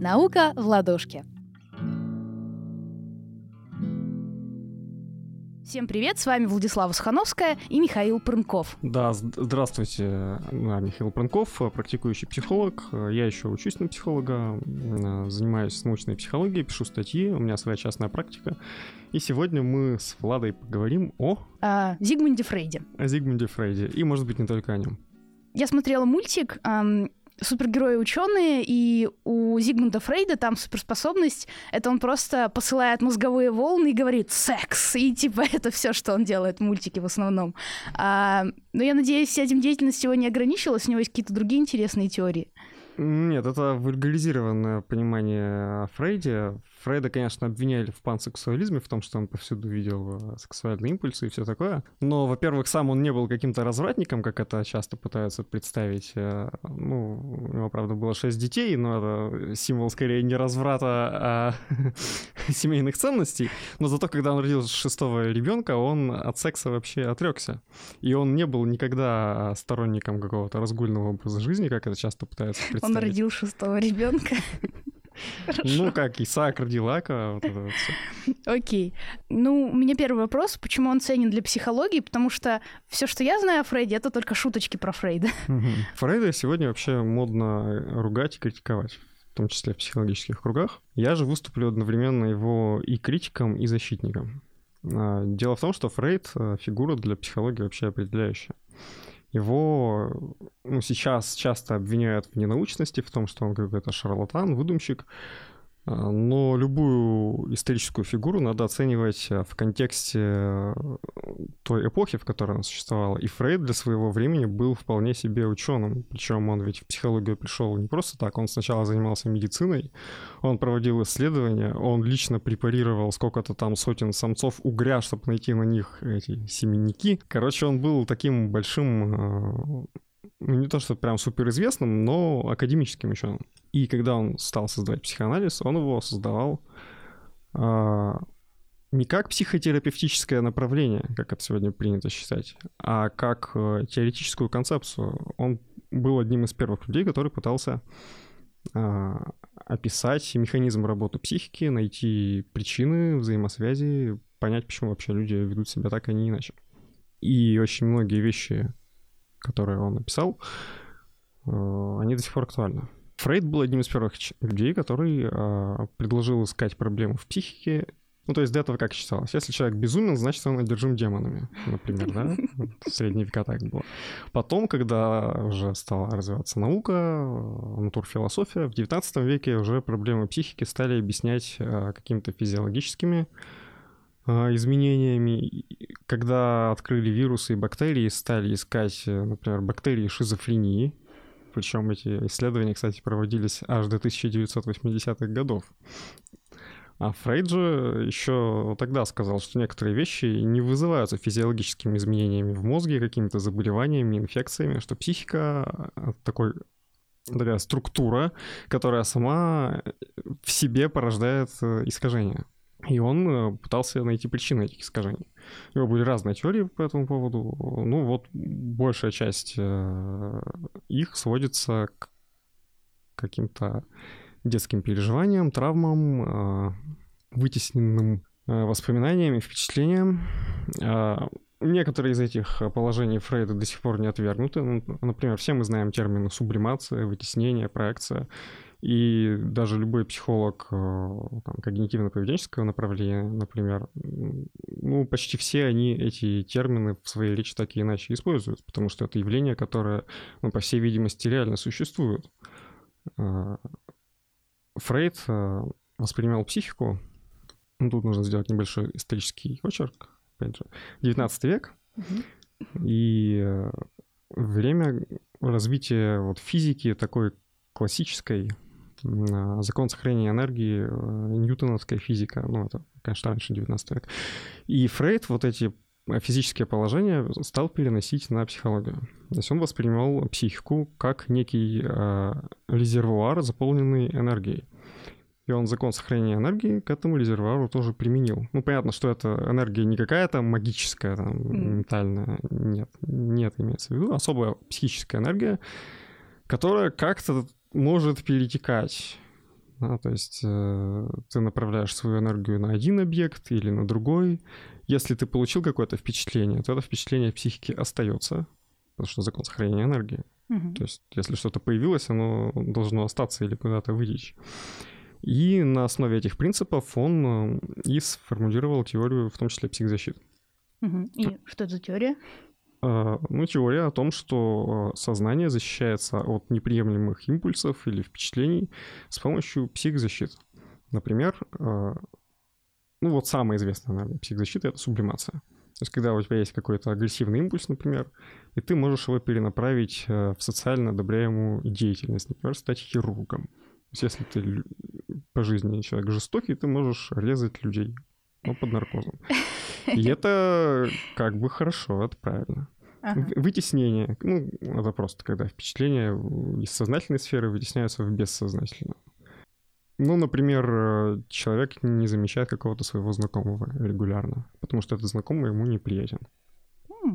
Наука в ладошке. Всем привет, с вами Владислава Сухановская и Михаил Прынков. Да, здравствуйте, я Михаил Прынков, практикующий психолог. Я еще учусь на психолога, занимаюсь научной психологией, пишу статьи, у меня своя частная практика. И сегодня мы с Владой поговорим о... О Зигмунде Фрейде. О Зигмунде Фрейде, и, может быть, не только о нем. Я смотрела мультик, супергерои-ученые, и у Зигмунда Фрейда там суперспособность — это он просто посылает мозговые волны и говорит «секс», и типа это все, что он делает в мультике в основном. А, но я надеюсь, этим деятельность его не ограничилась, у него есть какие-то другие интересные теории. Нет, это вульгаризированное понимание о Фрейде. Фрейда, конечно, обвиняли в пансексуализме, в том, что он повсюду видел э, сексуальные импульсы и все такое. Но, во-первых, сам он не был каким-то развратником, как это часто пытаются представить. Э, ну, у него, правда, было шесть детей, но это символ скорее не разврата, а семейных ценностей. Но зато, когда он родил шестого ребенка, он от секса вообще отрекся. И он не был никогда сторонником какого-то разгульного образа жизни, как это часто пытаются представить. Он родил шестого ребенка. Ну, как Исаак родил Ака, вот это вот все. Окей. Ну, у меня первый вопрос, почему он ценен для психологии, потому что все, что я знаю о Фрейде, это только шуточки про Фрейда. Фрейда сегодня вообще модно ругать и критиковать в том числе в психологических кругах. Я же выступлю одновременно его и критиком, и защитником. А, дело в том, что Фрейд э, — фигура для психологии вообще определяющая. Его ну, сейчас часто обвиняют в ненаучности, в том, что он какой-то шарлатан, выдумщик. А, но любую историческую фигуру надо оценивать а, в контексте э, той эпохи, в которой она существовала. И Фрейд для своего времени был вполне себе ученым. Причем он ведь в психологию пришел не просто так. Он сначала занимался медициной, он проводил исследования, он лично препарировал сколько-то там сотен самцов угря, чтобы найти на них эти семенники. Короче, он был таким большим э, ну, не то что прям суперизвестным, но академическим ученым. И когда он стал создавать психоанализ, он его создавал а, не как психотерапевтическое направление, как это сегодня принято считать, а как а, теоретическую концепцию. Он был одним из первых людей, который пытался а, описать механизм работы психики, найти причины взаимосвязи, понять, почему вообще люди ведут себя так, а не иначе. И очень многие вещи, которые он написал, э, они до сих пор актуальны. Фрейд был одним из первых людей, который э, предложил искать проблемы в психике. Ну, то есть до этого как считалось? Если человек безумен, значит, он одержим демонами, например, да? В средние века так было. Потом, когда уже стала развиваться наука, э, натурфилософия, в 19 веке уже проблемы психики стали объяснять какими-то физиологическими изменениями, когда открыли вирусы и бактерии, стали искать, э, например, бактерии шизофрении, причем эти исследования, кстати, проводились аж до 1980-х годов. А Фрейд же еще тогда сказал, что некоторые вещи не вызываются физиологическими изменениями в мозге, какими-то заболеваниями, инфекциями, что психика э, такой такая структура, которая сама в себе порождает э, искажения. И он э, пытался найти причины этих искажений. У него были разные теории по этому поводу. Ну вот большая часть э, их сводится к каким-то детским переживаниям, травмам, э, вытесненным воспоминаниями, впечатлениям. Некоторые из этих положений Фрейда до сих пор не отвергнуты. Ну, например, все мы знаем термины сублимация, вытеснение, проекция. И даже любой психолог э, там, когнитивно-поведенческого направления, например, ну, почти все они эти термины в своей речи так и иначе используют, потому что это явление, которое, ну, по всей видимости, реально существует. Э, Фрейд э, воспринимал психику, ну, тут нужно сделать небольшой исторический очерк, опять же, 19 век, и время развития вот физики такой классической, закон сохранения энергии, э, ньютоновская физика, ну, это, конечно, раньше 19 век. И Фрейд вот эти физические положения стал переносить на психологию. То есть он воспринимал психику как некий э, резервуар, заполненный энергией. И он закон сохранения энергии к этому резервуару тоже применил. Ну, понятно, что это энергия не какая-то магическая, там, ментальная, нет, нет, имеется в виду, особая психическая энергия, которая как-то может перетекать Да, то есть э, ты направляешь свою энергию на один объект или на другой. Если ты получил какое-то впечатление, то это впечатление в психике остается, потому что закон сохранения энергии. Мгм. То есть если что-то появилось, оно должно остаться или куда-то вытечь. И на основе этих принципов он э, и сформулировал теорию, в том числе психозащиты. Мгм. И что это за теория? А, Ну, теория о том, что э, сознание защищается от неприемлемых импульсов или впечатлений с помощью психозащиты. Например, э, ну вот самая известная, наверное, психозащита — это сублимация. То есть когда у тебя есть какой-то агрессивный импульс, например, и ты можешь его перенаправить в социально одобряемую деятельность, например, стать хирургом. То есть если ты по жизни человек жестокий, ты можешь резать людей, но под наркозом. И это как бы хорошо, это правильно. Ага. Вытеснение. Ну, это просто когда впечатления из сознательной сферы вытесняются в бессознательную. Ну, например, человек не замечает какого-то своего знакомого регулярно, потому что этот знакомый ему неприятен.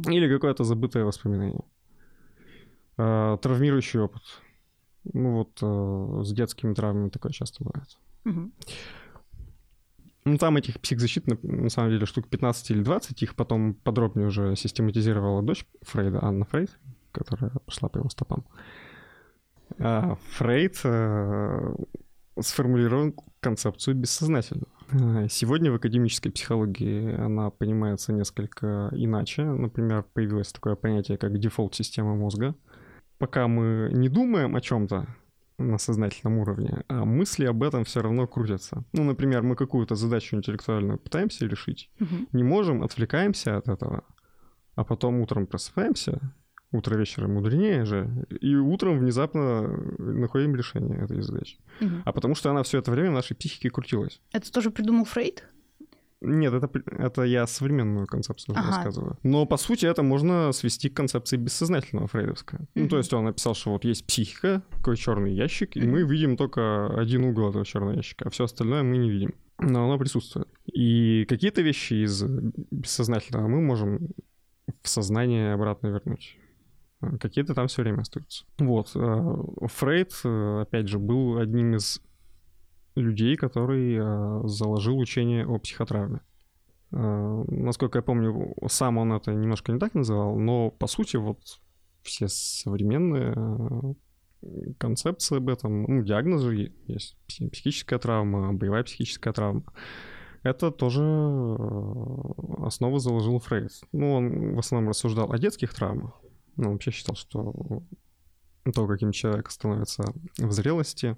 Или какое-то забытое воспоминание. Э, Травмирующий опыт. Ну вот э, с детскими травмами такое часто бывает. мгм. Ну, там этих психзащит, на, самом деле, штук 15 или 20, их потом подробнее уже систематизировала дочь Фрейда, Анна Фрейд, которая пошла по его стопам. А Фрейд э, сформулировал концепцию бессознательного. Э, Сегодня в академической психологии она понимается несколько иначе. Например, появилось такое понятие, как дефолт-система мозга. Пока мы не думаем о чем-то, на сознательном уровне, а мысли об этом все равно крутятся. Ну, например, мы какую-то задачу интеллектуальную пытаемся решить, Мгм. не можем, отвлекаемся от этого, а потом утром просыпаемся, утро вечера мудренее же, и утром внезапно находим решение этой задачи. Мгм. А потому что она все это время в нашей психике крутилась. Это тоже придумал Фрейд? Нет, это, это я современную концепцию Ага. рассказываю. Но, по сути, это можно свести к концепции бессознательного фрейдовского. Ну, то есть он написал, что вот есть психика, такой черный ящик, и мы видим только один угол этого черного ящика, а все остальное мы не видим. Но оно присутствует. И какие-то вещи из бессознательного мы можем в сознание обратно вернуть. Какие-то там все время остаются. Вот. э, Фрейд, э, опять же, был одним из людей, который э, заложил учение о психотравме. Э, Насколько я помню, сам он это немножко не так называл, но по сути вот все современные э, концепции об этом, ну, диагноз же е- есть, пси- психическая травма, боевая психическая травма. Это тоже основу заложил Фрейд. Ну, он в основном рассуждал о детских травмах. Ну, он вообще считал, что то, каким человек становится в зрелости,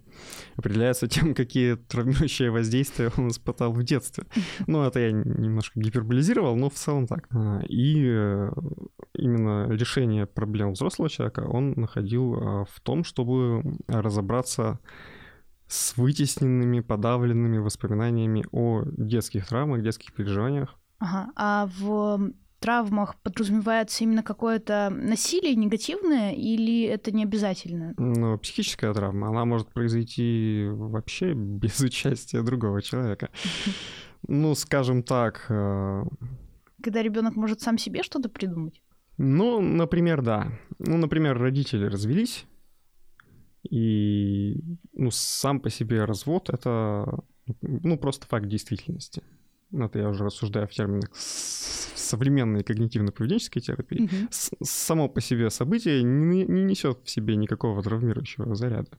определяется тем, какие травмирующие воздействия он испытал в детстве. Ну, это я немножко гиперболизировал, но в целом так. А, И э, именно решение проблем взрослого человека он находил а, в том, чтобы разобраться с вытесненными, подавленными воспоминаниями о детских травмах, детских переживаниях. Ага. А в травмах подразумевается именно какое-то насилие негативное или это не обязательно? Но психическая травма, она может произойти вообще без участия другого человека. Ну, скажем так, э, Когда ребенок может сам себе что-то придумать? ну, например, да. Ну, например, родители развелись, и, ну, сам по себе развод — это, ну, просто факт действительности. Ну, Это я уже рассуждаю в терминах современной когнитивно-поведенческой терапии. Мгм. с- само по себе событие не, не несет в себе никакого травмирующего заряда.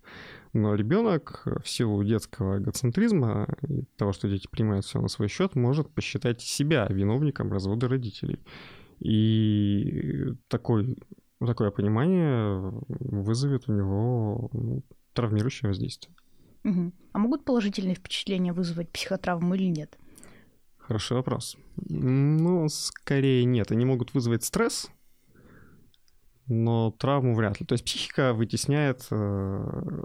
Но ребенок в силу детского эгоцентризма и того, что дети принимают все на свой счет, может посчитать себя виновником развода родителей. И такой, такое понимание вызовет у него ну, травмирующее воздействие. А могут положительные впечатления вызвать психотравму или нет? Хороший вопрос. Ну, скорее нет. Они могут вызвать стресс, но травму вряд ли. То есть психика вытесняет э,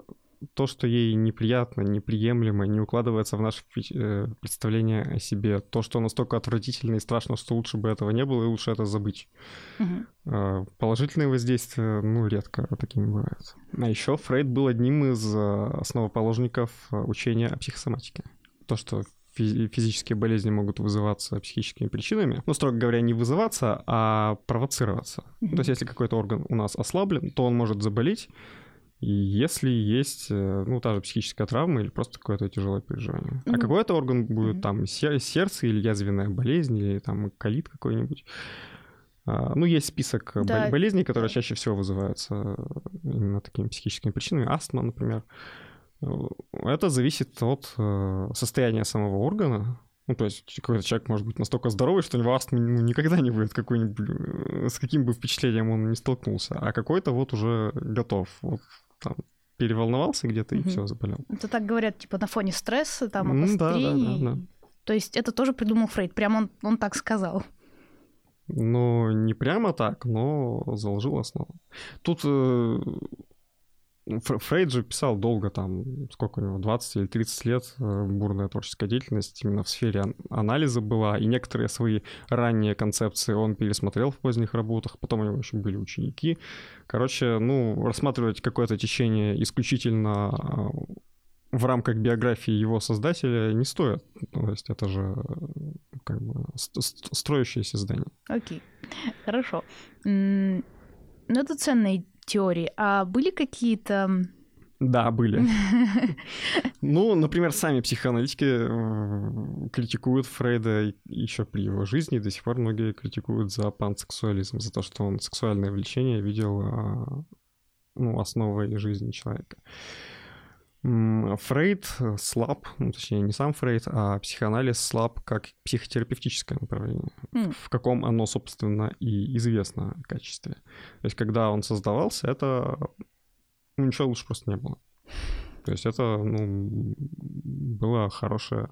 то, что ей неприятно, неприемлемо, не укладывается в наше э, представление о себе. То, что настолько отвратительно и страшно, что лучше бы этого не было, и лучше это забыть. Мгм. Э, Положительные воздействия, ну, редко такими бывают. А еще Фрейд был одним из э, основоположников э, учения о психосоматике. То, что физи- физические болезни могут вызываться психическими причинами, ну, строго говоря, не вызываться, а провоцироваться. Мгм. То есть, если какой-то орган у нас ослаблен, то он может заболеть, если есть, э, ну, та же психическая травма или просто какое-то тяжелое переживание. Ну, А какой-то орган будет там сер- сердце или язвенная болезнь, или там колит какой-нибудь. А, Ну, есть список Да. болезней, которые чаще всего вызываются именно такими психическими причинами. Астма, например. Это зависит от э, состояния самого органа. Ну, то есть какой-то человек может быть настолько здоровый, что у него астмы ну, никогда не будет какой-нибудь, э, с каким бы впечатлением он ни столкнулся. А какой-то вот уже готов. Вот там переволновался где-то и Мгм. все, заболел. Это так говорят, типа, на фоне стресса, там, Ну да, да, обострений. да, да. То есть это тоже придумал Фрейд, прям он, он так сказал. Ну, не прямо так, но заложил основу. Тут э, Фрейд же писал долго, там, сколько у него, 20 или 30 лет э, бурная творческая деятельность именно в сфере ан- анализа была, и некоторые свои ранние концепции он пересмотрел в поздних работах, потом у него еще были ученики. Короче, ну, рассматривать какое-то течение исключительно э, в рамках биографии его создателя не стоит. То есть это же э, как бы ст- ст- строящееся здание. Окей, хорошо. М, Ну, это ценные теории. А были какие-то... Да, были. Ну, например, сами психоаналитики критикуют Фрейда еще при его жизни, до сих пор многие критикуют за пансексуализм, за то, что он сексуальное влечение видел а, ну, основой жизни человека. Фрейд слаб, ну, точнее, не сам Фрейд, а психоанализ слаб как психотерапевтическое направление, М. в каком оно, собственно, и известно в качестве. То есть, когда он создавался, это ну, ничего лучше просто не было. То есть это ну, было хорошее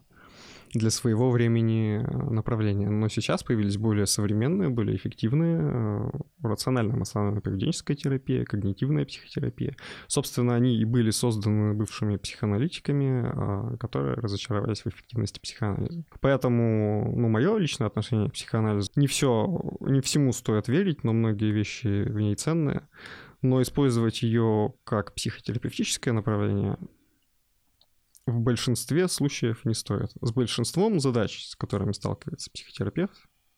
для своего времени э, направление. Но сейчас появились более современные, более эффективные э, рационально-эмоционально-поведенческая терапия, когнитивная психотерапия. Собственно, они и были созданы бывшими психоаналитиками, э, которые разочаровались в эффективности психоанализа. Поэтому, ну, мое личное отношение к психоанализу, не все, не всему стоит верить, но многие вещи в ней ценные но использовать ее как психотерапевтическое направление в большинстве случаев не стоит. С большинством задач, с которыми сталкивается психотерапевт,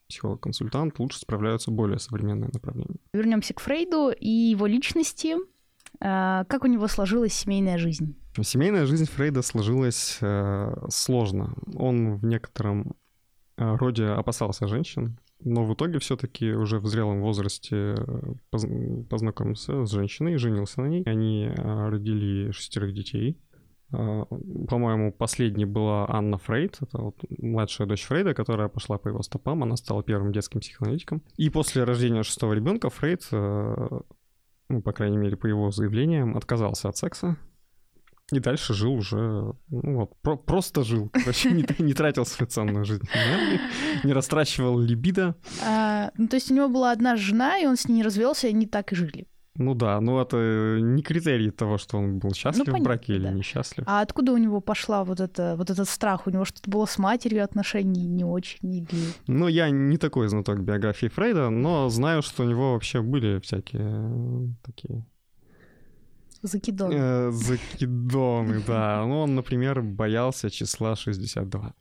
психолог-консультант, лучше справляются более современные направления. Вернемся к Фрейду и его личности. А, Как у него сложилась семейная жизнь? Семейная жизнь Фрейда сложилась э, сложно. Он в некотором э, роде опасался женщин, но в итоге все-таки уже в зрелом возрасте э, поз- познакомился с женщиной, женился на ней. Они родили шестерых детей. Э, По-моему, последней была Анна Фрейд, это вот младшая дочь Фрейда, которая пошла по его стопам, она стала первым детским психоаналитиком. И после рождения шестого ребенка Фрейд, э, ну, по крайней мере, по его заявлениям, отказался от секса, и дальше жил уже, ну вот, про- просто жил. Вообще не, не тратил свою ценную жизнь. Не растрачивал либидо. А, ну, то есть у него была одна жена, и он с ней не развелся, и они так и жили. Ну да, но это не критерий того, что он был счастлив в понятно, браке или да. несчастлив. А откуда у него пошла вот, это, вот этот страх? У него что-то было с матерью отношений не очень? Или... Ну, я не такой знаток биографии Фрейда, но знаю, что у него вообще были всякие э, такие Закидон. э, закидоны, да. Ну, он, например, боялся числа 62.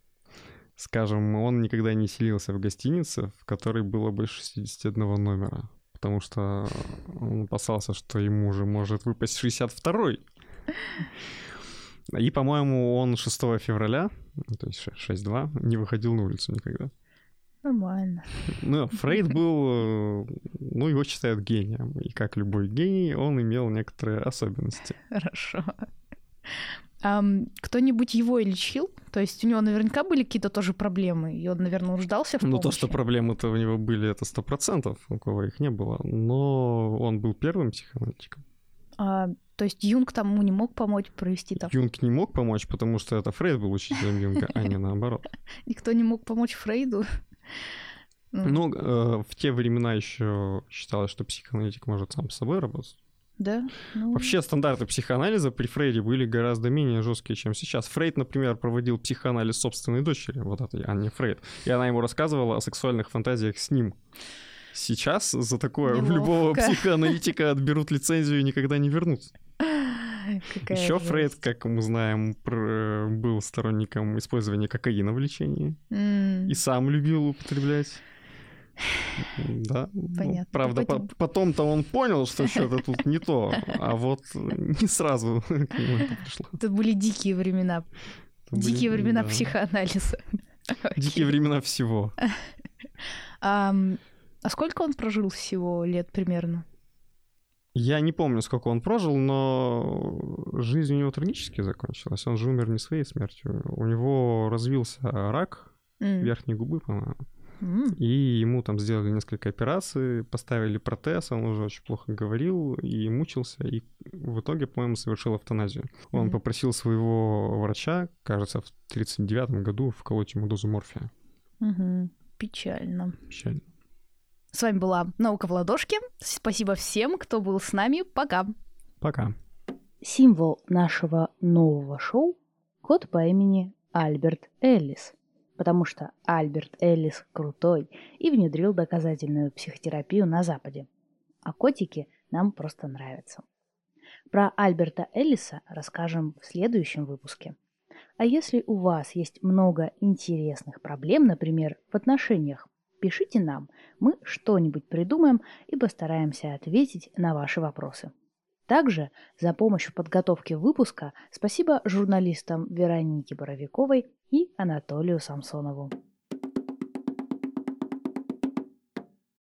Скажем, он никогда не селился в гостинице, в которой было больше 61 номера, потому что он опасался, что ему уже может выпасть 62-й. И, по-моему, он 6 февраля, ну, то есть 6-2, не выходил на улицу никогда. Нормально. Ну, Фрейд был, э, ну, его считают гением. И как любой гений, он имел некоторые особенности. Хорошо. Кто-нибудь его и лечил? То есть у него наверняка были какие-то тоже проблемы, и он, наверное, нуждался в Ну, помощи? то, что проблемы-то у него были, это сто процентов, у кого их не было. Но он был первым психоаналитиком. А, то есть Юнг там ему не мог помочь провести там? Юнг не мог помочь, потому что это Фрейд был учителем Юнга, а не наоборот. Никто не мог помочь Фрейду? Ну, Ну, э, в те времена еще считалось, что психоаналитик может сам с собой работать. Да? Ну, Вообще стандарты психоанализа при Фрейде были гораздо менее жесткие, чем сейчас. Фрейд, например, проводил психоанализ собственной дочери, вот этой Анне Фрейд, и она ему рассказывала о сексуальных фантазиях с ним. Сейчас за такое у любого Неловко. психоаналитика отберут лицензию и никогда не вернут. какая Еще Фрейд, жесть. как мы знаем, был сторонником использования кокаина в лечении М, и сам любил употреблять. Да. Ну, Понятно. правда, Потом. по- потом-то он понял, что что-то тут не то, а вот не сразу к нему это пришло. Это были дикие времена. Это были- Дикие времена да. психоанализа. Дикие времена всего. Ам, А сколько он прожил всего лет примерно? Я не помню, сколько он прожил, но жизнь у него трагически закончилась. Он же умер не своей смертью. У него развился рак М. верхней губы, по-моему. И ему там сделали несколько операций, поставили протез, он уже очень плохо говорил и мучился, и в итоге, по-моему, совершил эвтаназию. Он Мгм. попросил своего врача, кажется, в 39 году вколоть ему дозу морфия. Мгм. Печально. Печально. С вами была «Наука в ладошке». Спасибо всем, кто был с нами. Пока. Пока. Символ нашего нового шоу – кот по имени Альберт Эллис, потому что Альберт Эллис крутой и внедрил доказательную психотерапию на Западе. А котики нам просто нравятся. Про Альберта Эллиса расскажем в следующем выпуске. А если у вас есть много интересных проблем, например, в отношениях, пишите нам, мы что-нибудь придумаем и постараемся ответить на ваши вопросы. Также за помощь в подготовке выпуска спасибо журналистам Веронике Боровиковой и Анатолию Самсонову.